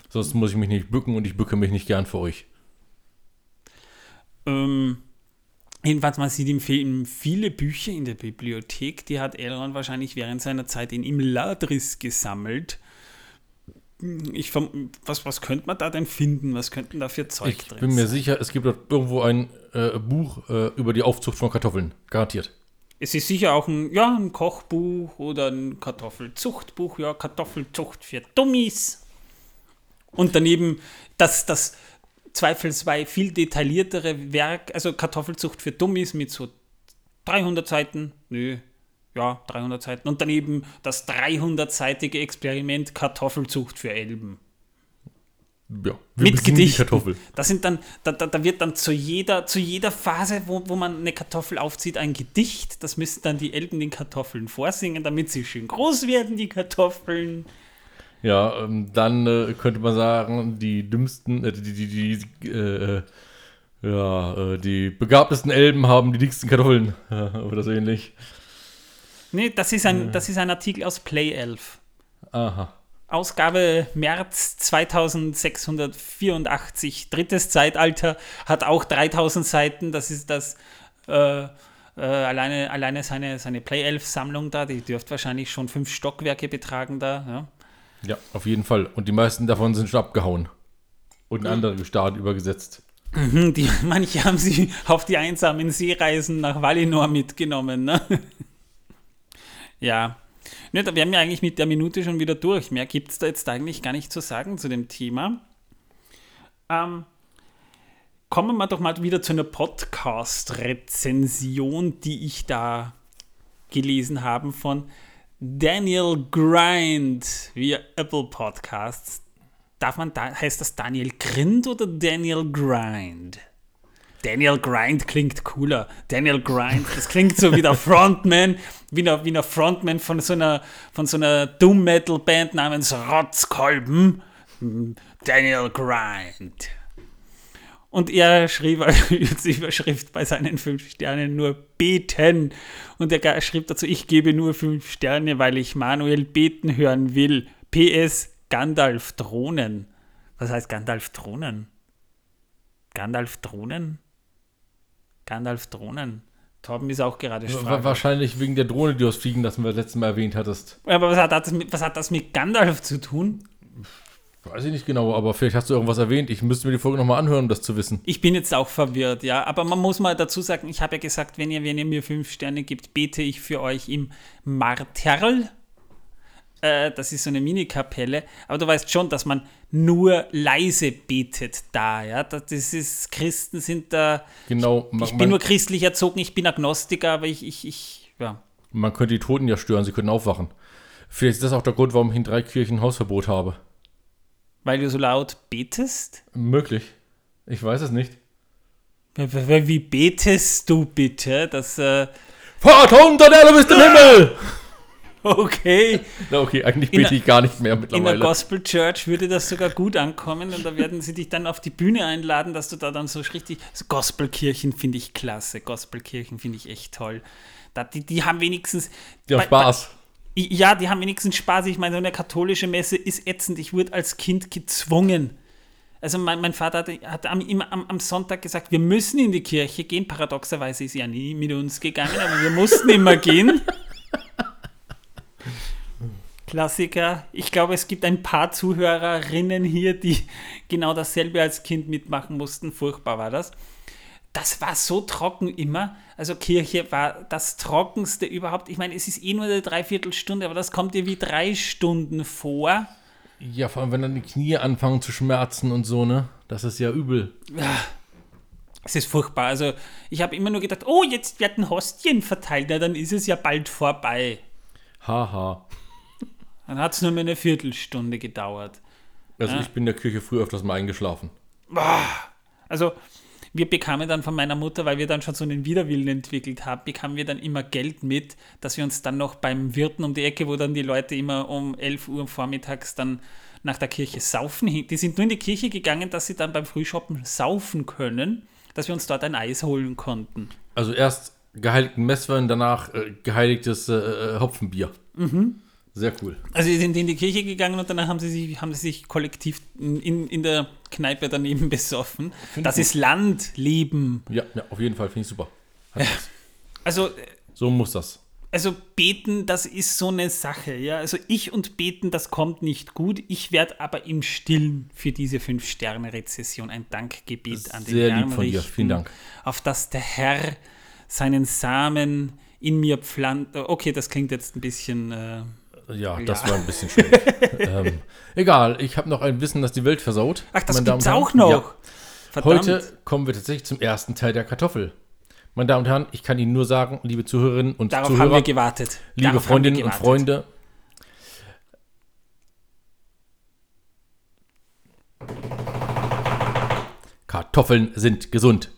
Speaker 3: Sonst muss ich mich nicht bücken und ich bücke mich nicht gern für euch.
Speaker 2: Ähm, jedenfalls, man sieht im Film viele Bücher in der Bibliothek. Die hat Elrond wahrscheinlich während seiner Zeit in Imladris gesammelt. Ich, was, was könnte man da denn finden? Was könnten da für Zeug
Speaker 3: Ich
Speaker 2: drin
Speaker 3: bin mir
Speaker 2: sein?
Speaker 3: sicher, es gibt dort irgendwo ein äh, Buch äh, über die Aufzucht von Kartoffeln. Garantiert.
Speaker 2: Es ist sicher auch ein, ja, ein Kochbuch oder ein Kartoffelzuchtbuch, ja, Kartoffelzucht für Dummies. Und daneben das, das zweifelsfrei viel detailliertere Werk, also Kartoffelzucht für Dummies mit so 300 Seiten, nö, ja, 300 Seiten. Und daneben das 300-seitige Experiment Kartoffelzucht für Elben.
Speaker 3: Ja,
Speaker 2: Mit.
Speaker 3: Kartoffel.
Speaker 2: Das sind dann, da, da, da wird dann zu jeder, zu jeder Phase, wo, wo man eine Kartoffel aufzieht, ein Gedicht. Das müssen dann die Elben den Kartoffeln vorsingen, damit sie schön groß werden, die Kartoffeln.
Speaker 3: Ja, ähm, dann äh, könnte man sagen, die dümmsten, äh, die, die, die, äh, äh, ja, äh, die begabtesten Elben haben die dicksten Kartoffeln. Oder so ähnlich.
Speaker 2: Nee, das ist ein, das ist ein Artikel aus Play 11.
Speaker 3: Aha.
Speaker 2: Ausgabe März 2684, drittes Zeitalter, hat auch 3000 Seiten. Das ist das äh, äh, alleine, alleine seine, seine Play 11 Sammlung da. Die dürfte wahrscheinlich schon fünf Stockwerke betragen da. Ja.
Speaker 3: Ja, auf jeden Fall. Und die meisten davon sind schon abgehauen. Und in andere Staaten übergesetzt.
Speaker 2: Mhm, Die, manche haben sie auf die einsamen Seereisen nach Valinor mitgenommen. Ne? ja. Ne, da wären wir eigentlich mit der Minute schon wieder durch. Mehr gibt es da jetzt eigentlich gar nicht zu sagen zu dem Thema. Ähm, kommen wir doch mal wieder zu einer Podcast-Rezension, die ich da gelesen habe von Daniel Grind via Apple Podcasts. Darf man da, heißt das Daniel Grind oder Daniel Grind? Daniel Grind klingt cooler. Daniel Grind, das klingt so wie der Frontman, wie der, wie Frontman von so einer, von so einer Doom Metal Band namens Rotzkolben. Daniel Grind. Und er schrieb als Überschrift bei seinen fünf Sternen nur beten. Und er schrieb dazu, ich gebe nur fünf Sterne, weil ich Manuel beten hören will. PS Gandalf Drohnen. Was heißt Gandalf Drohnen? Gandalf Drohnen? Gandalf Drohnen. Torben ist auch gerade sprachlos.
Speaker 3: Wahrscheinlich wegen der Drohne, die du aus Fliegen, das wir letztes Mal erwähnt hattest.
Speaker 2: Aber was hat, das mit, was hat das mit Gandalf zu tun?
Speaker 3: Weiß ich nicht genau, aber vielleicht hast du irgendwas erwähnt. Ich müsste mir die Folge nochmal anhören, um das zu wissen.
Speaker 2: Ich bin jetzt auch verwirrt, ja. Aber man muss mal dazu sagen, ich habe ja gesagt, wenn ihr, wenn ihr mir fünf Sterne gibt, bete ich für euch im Marterl. Äh, das ist so eine Mini-Kapelle. Aber du weißt schon, dass man nur leise betet da, ja. Das ist, Christen sind da.
Speaker 3: Genau, man,
Speaker 2: Ich bin
Speaker 3: man,
Speaker 2: nur christlich erzogen, ich bin Agnostiker, aber ich, ich, ich, ja.
Speaker 3: man könnte die Toten ja stören, sie könnten aufwachen. Vielleicht ist das auch der Grund, warum ich in drei Kirchen Hausverbot habe.
Speaker 2: Weil du so laut betest?
Speaker 3: Möglich. Ich weiß es nicht.
Speaker 2: Wie betest du bitte? Das, äh,
Speaker 3: Vater unter der Erde bist im Himmel!
Speaker 2: okay.
Speaker 3: Na okay, eigentlich
Speaker 2: In
Speaker 3: bete ich gar nicht mehr
Speaker 2: In der
Speaker 3: mittlerweile.
Speaker 2: Gospel Church würde das sogar gut ankommen und da werden sie dich dann auf die Bühne einladen, dass du da dann so richtig. Gospelkirchen finde ich klasse. Gospelkirchen finde ich echt toll. Da, die, die haben wenigstens.
Speaker 3: Die haben
Speaker 2: bei-
Speaker 3: Spaß.
Speaker 2: Bei, ja, die haben wenigstens Spaß. Ich meine, so eine katholische Messe ist ätzend. Ich wurde als Kind gezwungen. Also mein, mein Vater hat, hat am, immer am, am Sonntag gesagt, wir müssen in die Kirche gehen. Paradoxerweise ist er ja nie mit uns gegangen, aber wir mussten immer gehen. Klassiker. Ich glaube, es gibt ein paar Zuhörerinnen hier, die genau dasselbe als Kind mitmachen mussten. Furchtbar war das. Das war so trocken immer. Also Kirche war das Trockenste überhaupt. Ich meine, es ist eh nur eine Dreiviertelstunde, aber das kommt dir wie drei Stunden vor.
Speaker 3: Ja, vor allem, wenn dann die Knie anfangen zu schmerzen und so, ne? Das ist ja übel.
Speaker 2: Es ist furchtbar. Also ich habe immer nur gedacht, oh, jetzt werden Hostien verteilt. Na, dann ist es ja bald vorbei.
Speaker 3: Haha.
Speaker 2: Dann hat es nur mehr eine Viertelstunde gedauert.
Speaker 3: Also ich bin in der Kirche früher öfters mal eingeschlafen.
Speaker 2: Also wir bekamen dann von meiner Mutter, weil wir dann schon so einen Widerwillen entwickelt haben, bekamen wir dann immer Geld mit, dass wir uns dann noch beim Wirten um die Ecke, wo dann die Leute immer um 11 Uhr vormittags dann nach der Kirche saufen, die sind nur in die Kirche gegangen, dass sie dann beim Frühshoppen saufen können, dass wir uns dort ein Eis holen konnten.
Speaker 3: Also erst geheiligten Messwein, danach äh, geheiligtes äh, äh, Hopfenbier. Sehr cool.
Speaker 2: Also sie sind in die Kirche gegangen und danach haben sie sich, haben sie sich kollektiv in, in der Kneipe daneben besoffen. Das ist Landleben.
Speaker 3: Ja, ja auf jeden Fall, finde ich super. Was.
Speaker 2: Also
Speaker 3: So muss das.
Speaker 2: Also beten, das ist so eine Sache, ja. Also ich und beten, das kommt nicht gut. Ich werde aber im Stillen für diese Fünf-Sterne-Rezession ein Dankgebet an den
Speaker 3: Sehr
Speaker 2: Herrn
Speaker 3: lieb von dir.
Speaker 2: richten,
Speaker 3: Vielen Dank.
Speaker 2: Auf dass der Herr seinen Samen in mir pflanzt. Okay, das klingt jetzt ein bisschen. Äh,
Speaker 3: Ja, das
Speaker 2: Ja.
Speaker 3: war ein bisschen schwierig. ähm, egal, ich habe noch ein Wissen, das die Welt versaut.
Speaker 2: ach, das
Speaker 3: Meine
Speaker 2: gibt's auch noch.
Speaker 3: Ja.
Speaker 2: Verdammt.
Speaker 3: Heute kommen wir tatsächlich zum ersten Teil der Kartoffel. Meine Damen und Herren, ich kann Ihnen nur sagen, liebe Zuhörerinnen und
Speaker 2: Darauf haben
Speaker 3: Zuhörer,
Speaker 2: wir gewartet.
Speaker 3: liebe
Speaker 2: Darauf haben
Speaker 3: Freundinnen
Speaker 2: wir
Speaker 3: und
Speaker 2: gewartet.
Speaker 3: Freunde, Kartoffeln sind gesund.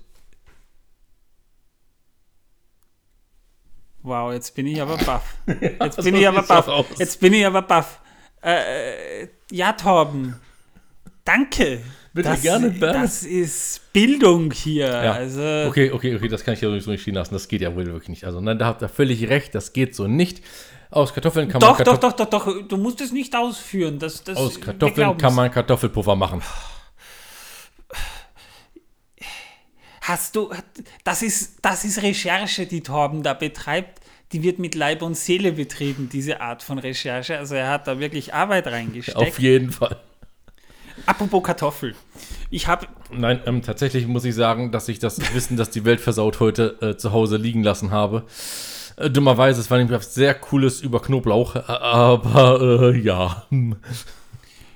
Speaker 2: Wow, jetzt bin ich aber baff. Jetzt
Speaker 3: so
Speaker 2: bin ich aber
Speaker 3: doch
Speaker 2: baff. Jetzt bin ich aber baff. Äh, ja, Torben. Danke.
Speaker 3: Bitte
Speaker 2: das,
Speaker 3: gerne, Bernd.
Speaker 2: Das ist Bildung hier.
Speaker 3: Ja.
Speaker 2: Also,
Speaker 3: Okay, okay, okay, das kann ich ja so nicht stehen lassen. Das geht ja wohl wirklich nicht. Also, nein, da habt ihr völlig recht, das geht so nicht. Aus Kartoffeln kann
Speaker 2: doch,
Speaker 3: man
Speaker 2: doch,
Speaker 3: Kartoff-
Speaker 2: doch, doch, doch. Du musst es nicht ausführen. Das, das,
Speaker 3: Aus Kartoffeln kann man Kartoffelpuffer machen.
Speaker 2: Hast du. Das ist, das ist Recherche, die Torben da betreibt. Die wird mit Leib und Seele betrieben, diese Art von Recherche. Also er hat da wirklich Arbeit reingesteckt.
Speaker 3: Auf jeden Fall.
Speaker 2: Apropos Kartoffel. Ich habe
Speaker 3: Nein, ähm, tatsächlich muss ich sagen, dass ich das Wissen, dass die Welt versaut heute äh, zu Hause liegen lassen habe. Äh, dummerweise, es war nämlich was sehr cooles über Knoblauch, äh, aber äh, ja.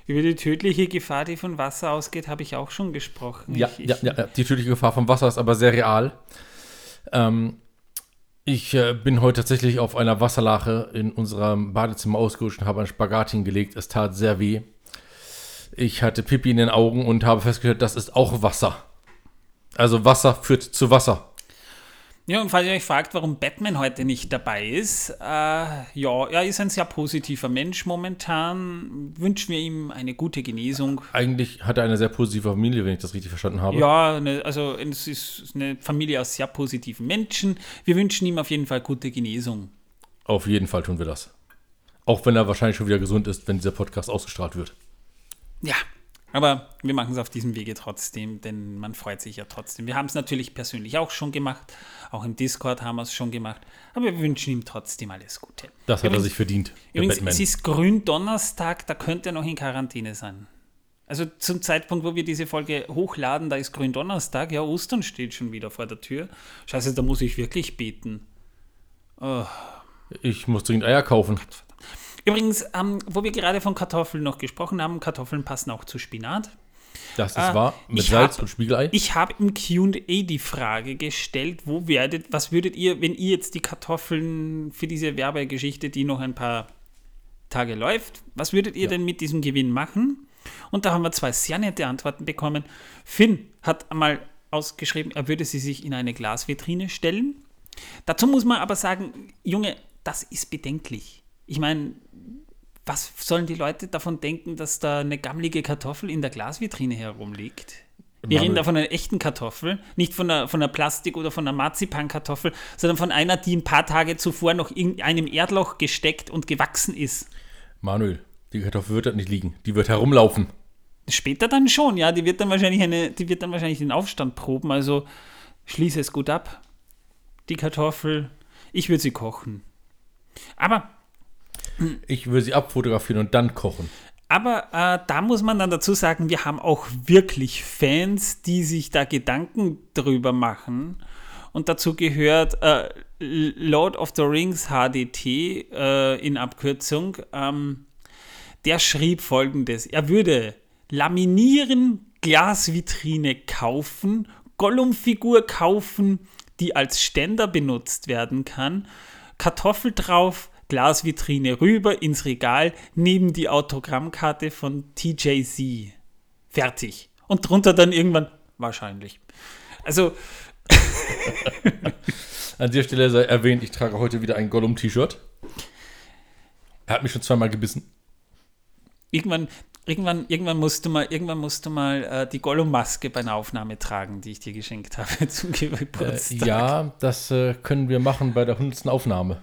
Speaker 2: Über die tödliche Gefahr, die von Wasser ausgeht, habe ich auch schon gesprochen.
Speaker 3: Ja,
Speaker 2: ich,
Speaker 3: ja,
Speaker 2: ich,
Speaker 3: ja, die tödliche Gefahr vom Wasser ist aber sehr real. Ähm, ich äh, bin heute tatsächlich auf einer Wasserlache in unserem Badezimmer ausgerutscht und habe einen Spagat hingelegt. Es tat sehr weh. Ich hatte Pipi in den Augen und habe festgestellt, das ist auch Wasser. Also Wasser führt zu Wasser.
Speaker 2: Ja, und falls ihr euch fragt, warum Batman heute nicht dabei ist, äh, ja, er ist ein sehr positiver Mensch momentan. Wünschen wir ihm eine gute Genesung.
Speaker 3: Eigentlich hat er eine sehr positive Familie, wenn ich das richtig verstanden habe.
Speaker 2: Ja, ne, also es ist eine Familie aus sehr positiven Menschen. Wir wünschen ihm auf jeden Fall gute Genesung.
Speaker 3: Auf jeden Fall tun wir das. Auch wenn er wahrscheinlich schon wieder gesund ist, wenn dieser Podcast ausgestrahlt wird.
Speaker 2: Ja, aber wir machen es auf diesem Wege trotzdem, denn man freut sich ja trotzdem. Wir haben es natürlich persönlich auch schon gemacht, auch im Discord haben wir es schon gemacht, aber wir wünschen ihm trotzdem alles Gute.
Speaker 3: Das hat er
Speaker 2: Übrigens-
Speaker 3: sich verdient.
Speaker 2: Übrigens,
Speaker 3: Batman.
Speaker 2: es ist Gründonnerstag, da könnte er noch in Quarantäne sein. Also zum Zeitpunkt, wo wir diese Folge hochladen, da ist Gründonnerstag, ja, Ostern steht schon wieder vor der Tür. Scheiße, da muss ich wirklich beten.
Speaker 3: Ich muss dringend Eier kaufen.
Speaker 2: Übrigens, ähm, wo wir gerade von Kartoffeln noch gesprochen haben, Kartoffeln passen auch zu Spinat.
Speaker 3: Das ist
Speaker 2: Ah,
Speaker 3: wahr. Mit Salz
Speaker 2: hab-
Speaker 3: und Spiegelei.
Speaker 2: Ich habe im QA die Frage gestellt, wo werdet, was würdet ihr, wenn ihr jetzt die Kartoffeln für diese Werbegeschichte, die noch ein paar Tage läuft, was würdet ihr denn mit diesem Gewinn machen? Und da haben wir zwei sehr nette Antworten bekommen. Finn hat einmal ausgeschrieben, er würde sie sich in eine Glasvitrine stellen. Dazu muss man aber sagen, Junge, das ist bedenklich. Ich meine, was sollen die Leute davon denken, dass da eine gammelige Kartoffel in der Glasvitrine herumliegt? Wir reden da von einer echten Kartoffel, nicht von einer, von einer Plastik- oder von einer Marzipankartoffel, sondern von einer, die ein paar Tage zuvor noch in einem Erdloch gesteckt und gewachsen ist.
Speaker 3: Manuel, die Kartoffel wird dort nicht liegen. Die wird herumlaufen.
Speaker 2: Später dann schon, ja, die wird dann wahrscheinlich eine, die wird dann wahrscheinlich den Aufstand proben, also schließe es gut ab. Die Kartoffel, ich würde sie kochen. Aber
Speaker 3: Ich will sie abfotografieren und dann kochen.
Speaker 2: Aber äh, da muss man dann dazu sagen, wir haben auch wirklich Fans, die sich da Gedanken drüber machen. Und dazu gehört äh, Lord of the Rings HDT äh, in Abkürzung. Ähm, der schrieb folgendes: Er würde laminieren, Glasvitrine kaufen, Gollum-Figur kaufen, die als Ständer benutzt werden kann, Kartoffel drauf, Glasvitrine rüber ins Regal, neben die Autogrammkarte von TJC. Fertig. Und drunter dann irgendwann wahrscheinlich. Also,
Speaker 3: An der Stelle sei erwähnt, ich trage heute wieder ein Gollum-T-Shirt. Er hat mich schon zweimal gebissen.
Speaker 2: irgendwann, irgendwann, irgendwann musst du mal, irgendwann musst du mal äh, die Gollum-Maske bei einer Aufnahme tragen, die ich dir geschenkt habe zum
Speaker 3: Äh,
Speaker 2: Geburtstag.
Speaker 3: ja, das äh, können wir machen bei der 100. Aufnahme.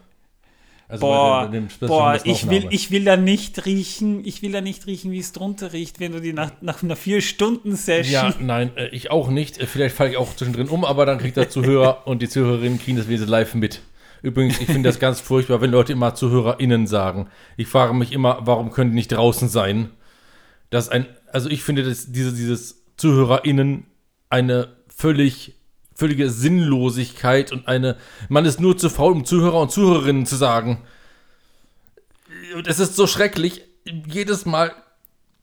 Speaker 3: Also
Speaker 2: Boah,
Speaker 3: bei dem Special
Speaker 2: boah
Speaker 3: 100.
Speaker 2: ich, will, ich will da nicht riechen, ich will da nicht riechen, wie es drunter riecht, wenn du die nach, nach einer Vier-Stunden-Session.
Speaker 3: Ja, nein, äh, ich auch nicht. Äh, Vielleicht falle ich auch zwischendrin um, aber dann kriegt der Zuhörer und die Zuhörerinnen kriegen das Wesen live mit. Übrigens, ich finde das ganz furchtbar, wenn Leute immer ZuhörerInnen sagen. Ich frage mich immer, warum können die nicht draußen sein? Das ein, also ich finde, dass diese, dieses ZuhörerInnen eine völlig, völlige Sinnlosigkeit und eine, man ist nur zu faul, um Zuhörer und Zuhörerinnen zu sagen. Und es ist so schrecklich. Jedes Mal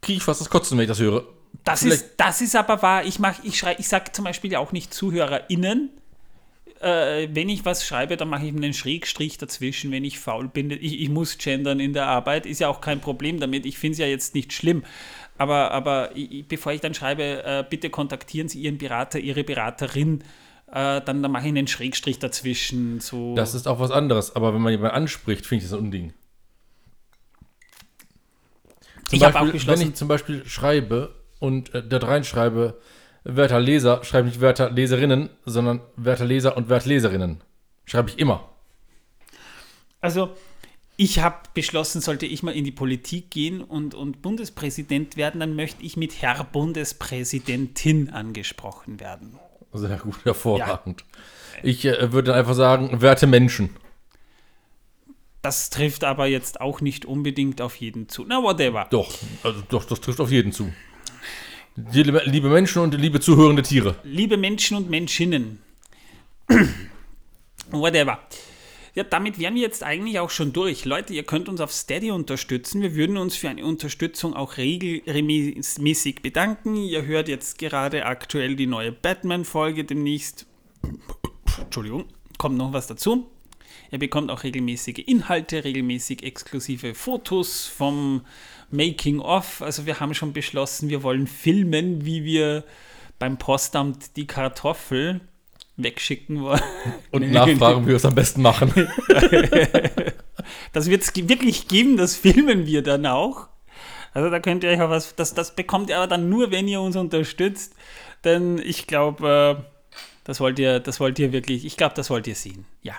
Speaker 3: kriege ich fast das Kotzen, wenn ich das höre.
Speaker 2: Das
Speaker 3: Vielleicht-
Speaker 2: ist, das ist aber wahr. Ich, mach, ich, schrei, ich sage zum Beispiel auch nicht ZuhörerInnen. Äh, wenn ich was schreibe, dann mache ich einen Schrägstrich dazwischen, wenn ich faul bin. Ich, ich muss gendern in der Arbeit, ist ja auch kein Problem damit. Ich finde es ja jetzt nicht schlimm. Aber, aber ich, bevor ich dann schreibe, äh, bitte kontaktieren Sie Ihren Berater, Ihre Beraterin, äh, dann, dann mache ich einen Schrägstrich dazwischen. So.
Speaker 3: Das ist auch was anderes, aber wenn man jemanden anspricht, finde ich das ein Unding. Zum
Speaker 2: Ich habe auch beschlossen-
Speaker 3: Wenn ich zum Beispiel schreibe und äh, dort reinschreibe, werter Leser, schreibe nicht werter Leserinnen, sondern werter Leser und werter Leserinnen. Schreibe ich immer.
Speaker 2: Also, ich habe beschlossen, sollte ich mal in die Politik gehen und, und Bundespräsident werden, dann möchte ich mit Herr Bundespräsidentin angesprochen werden.
Speaker 3: Sehr gut, hervorragend. Ich äh, würde einfach sagen, werte Menschen.
Speaker 2: Das trifft aber jetzt auch nicht unbedingt auf jeden zu. Na, whatever.
Speaker 3: Doch, also doch, das trifft auf jeden zu. Die, liebe, liebe Menschen und liebe zuhörende Tiere.
Speaker 2: Liebe Menschen und Menschinnen. Whatever. Ja, damit wären wir jetzt eigentlich auch schon durch. Leute, ihr könnt uns auf Steady unterstützen. Wir würden uns für eine Unterstützung auch regelmäßig bedanken. Ihr hört jetzt gerade aktuell die neue Batman-Folge demnächst. Entschuldigung, kommt noch was dazu. Ihr bekommt auch regelmäßige Inhalte, regelmäßig exklusive Fotos vom Making of. Also wir haben schon beschlossen, wir wollen filmen, wie wir beim Postamt die Kartoffel wegschicken wollen.
Speaker 3: Und nachfragen, wie wir es am besten machen.
Speaker 2: Das wird es wirklich geben, das filmen wir dann auch. Also da könnt ihr euch auch was, das, das bekommt ihr aber dann nur, wenn ihr uns unterstützt. Denn ich glaube, äh, das wollt ihr, das wollt ihr wirklich, ich glaube, das wollt ihr sehen. Ja.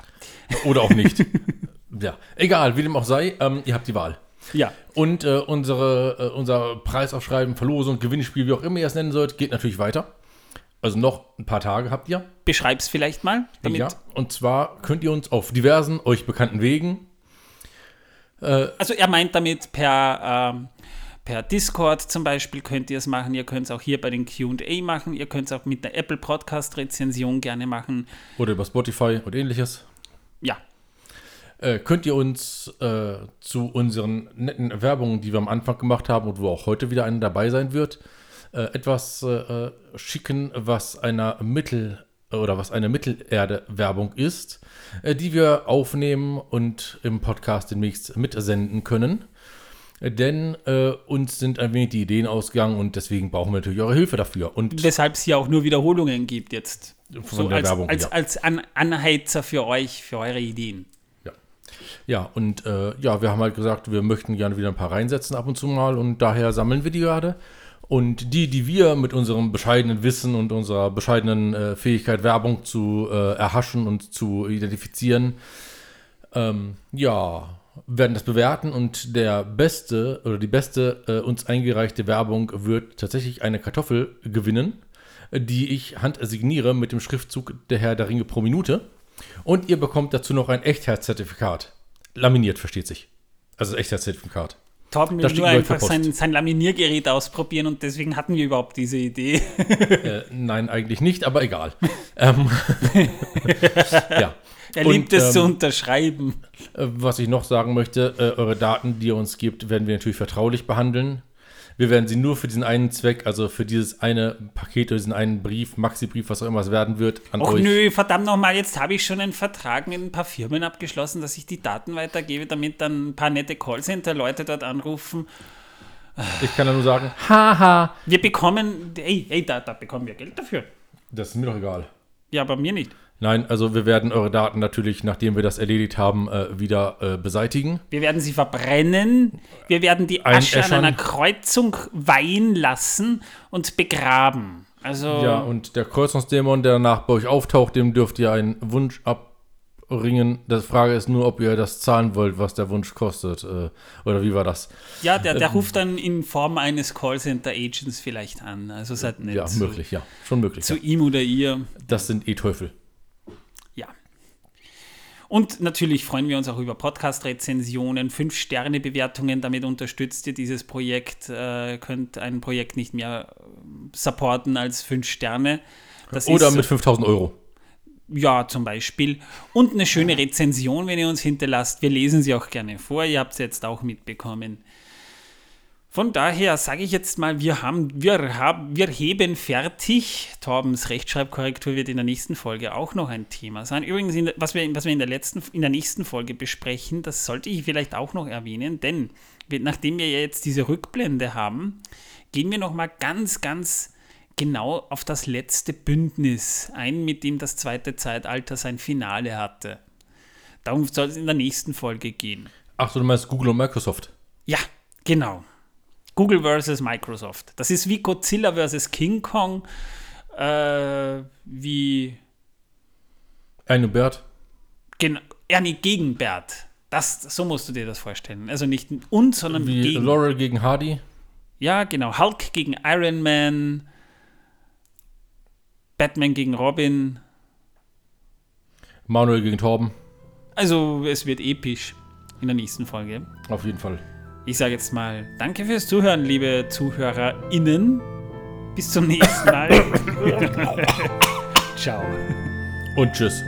Speaker 3: Oder auch nicht. ja, egal, wie dem auch sei, ähm, ihr habt die Wahl.
Speaker 2: Ja.
Speaker 3: Und äh, unsere, äh, unser Preisaufschreiben, Verlosung, Gewinnspiel, wie auch immer ihr es nennen sollt, geht natürlich weiter. Also noch ein paar Tage habt ihr.
Speaker 2: Beschreib's vielleicht mal. Damit,
Speaker 3: Ja. Und zwar könnt ihr uns auf diversen euch bekannten Wegen
Speaker 2: Also er meint damit per, ähm, per Discord zum Beispiel könnt ihr es machen. Ihr könnt es auch hier bei den QA machen. Ihr könnt es auch mit der Apple Podcast Rezension gerne machen.
Speaker 3: oder über Spotify und ähnliches,
Speaker 2: Ja.
Speaker 3: äh, könnt ihr uns äh, zu unseren netten Werbungen, die wir am Anfang gemacht haben und wo auch heute wieder eine dabei sein wird, äh, etwas äh, schicken, was einer Mittel oder was eine Mittelerde-Werbung ist, äh, die wir aufnehmen und im Podcast demnächst mitsenden können. Äh, Denn äh, uns sind ein wenig die Ideen ausgegangen und deswegen brauchen wir natürlich eure Hilfe dafür. Und
Speaker 2: Weshalb es hier auch nur Wiederholungen gibt jetzt.
Speaker 3: Von
Speaker 2: so
Speaker 3: der
Speaker 2: als,
Speaker 3: Werbung,
Speaker 2: als,
Speaker 3: ja.
Speaker 2: als An Anheizer für euch, für eure Ideen.
Speaker 3: Ja. Ja, und äh, ja, wir haben halt gesagt, wir möchten gerne wieder ein paar reinsetzen ab und zu mal und daher sammeln wir die gerade. Und die, die wir mit unserem bescheidenen Wissen und unserer bescheidenen äh, Fähigkeit, Werbung zu äh, erhaschen und zu identifizieren, ähm, ja, werden das bewerten und der beste oder die beste äh, uns eingereichte Werbung wird tatsächlich eine Kartoffel gewinnen, die ich handsigniere mit dem Schriftzug der Herr der Ringe pro Minute. Und ihr bekommt dazu noch ein Echtheitszertifikat. Laminiert, versteht sich. Also Echtheitszertifikat.
Speaker 2: Torben will nur einfach sein, sein Laminiergerät ausprobieren und deswegen hatten wir überhaupt diese Idee.
Speaker 3: Äh, nein, eigentlich nicht, aber egal. ähm, ja.
Speaker 2: Er liebt es zu
Speaker 3: ähm,
Speaker 2: unterschreiben.
Speaker 3: Äh, Was ich noch sagen möchte, äh, eure Daten, die ihr uns gibt, werden wir natürlich vertraulich behandeln. Wir werden sie nur für diesen einen Zweck, also für dieses eine Paket oder diesen einen Brief, Maxi-Brief, was auch immer es werden wird, an
Speaker 2: Och
Speaker 3: euch.
Speaker 2: nö, verdammt nochmal, jetzt habe ich schon einen Vertrag mit ein paar Firmen abgeschlossen, dass ich die Daten weitergebe, damit dann ein paar nette Callcenter-Leute dort anrufen.
Speaker 3: Ich kann da nur sagen, haha.
Speaker 2: Wir bekommen, ey, ey da, da bekommen wir Geld dafür.
Speaker 3: Das ist mir doch egal.
Speaker 2: Ja, aber mir nicht.
Speaker 3: Nein, also wir werden eure Daten natürlich, nachdem wir das erledigt haben, äh, wieder äh, beseitigen.
Speaker 2: Wir werden sie verbrennen, wir werden die Asche an
Speaker 3: Einäschern.
Speaker 2: einer Kreuzung weihen lassen und begraben. Also,
Speaker 3: Ja, und der Kreuzungsdämon, der danach bei euch auftaucht, dem dürft ihr einen Wunsch abringen. Die Frage ist nur, ob ihr das zahlen wollt, was der Wunsch kostet. Äh, oder wie war das?
Speaker 2: ja der,
Speaker 3: Ähm.
Speaker 2: der ruft dann in Form eines Callcenter-Agents vielleicht an. Also seid nett
Speaker 3: Ja, möglich, ja. Schon möglich.
Speaker 2: zu
Speaker 3: Ja.
Speaker 2: ihm oder ihr.
Speaker 3: Das sind eh Teufel.
Speaker 2: Und natürlich freuen wir uns auch über Podcast-Rezensionen, 5-Sterne-Bewertungen. Damit unterstützt ihr dieses Projekt. Äh, könnt ein Projekt nicht mehr äh, supporten als 5 Sterne. Das
Speaker 3: Oder
Speaker 2: ist,
Speaker 3: mit 5000 Euro.
Speaker 2: Ja, zum Beispiel. Und eine schöne Rezension, wenn ihr uns hinterlasst. Wir lesen sie auch gerne vor. Ihr habt es jetzt auch mitbekommen. Von daher sage ich jetzt mal, wir haben, wir haben, wir heben fertig. Torbens Rechtschreibkorrektur wird in der nächsten Folge auch noch ein Thema sein. Übrigens, der, was wir, was wir in der letzten, in der nächsten Folge besprechen, das sollte ich vielleicht auch noch erwähnen, denn nachdem wir ja jetzt diese Rückblende haben, gehen wir noch mal ganz, ganz genau auf das letzte Bündnis ein, mit dem das zweite Zeitalter sein Finale hatte. Darum soll es in der nächsten Folge gehen.
Speaker 3: Ach du meinst Google und Microsoft.
Speaker 2: Ja, genau. Google versus Microsoft. Das ist wie Godzilla versus King Kong, äh, wie
Speaker 3: Ein Bert.
Speaker 2: Gen ja, nee, gegen Bert. Das, so musst du dir das vorstellen. Also nicht uns, sondern
Speaker 3: Wie
Speaker 2: gegen.
Speaker 3: Laurel gegen Hardy.
Speaker 2: Ja, genau. Hulk gegen Iron Man. Batman gegen Robin.
Speaker 3: Manuel gegen Torben.
Speaker 2: Also es wird episch in der nächsten Folge.
Speaker 3: Auf jeden Fall.
Speaker 2: Ich sage jetzt mal Danke fürs Zuhören, liebe ZuhörerInnen. Bis zum nächsten Mal. Ciao.
Speaker 3: Und tschüss.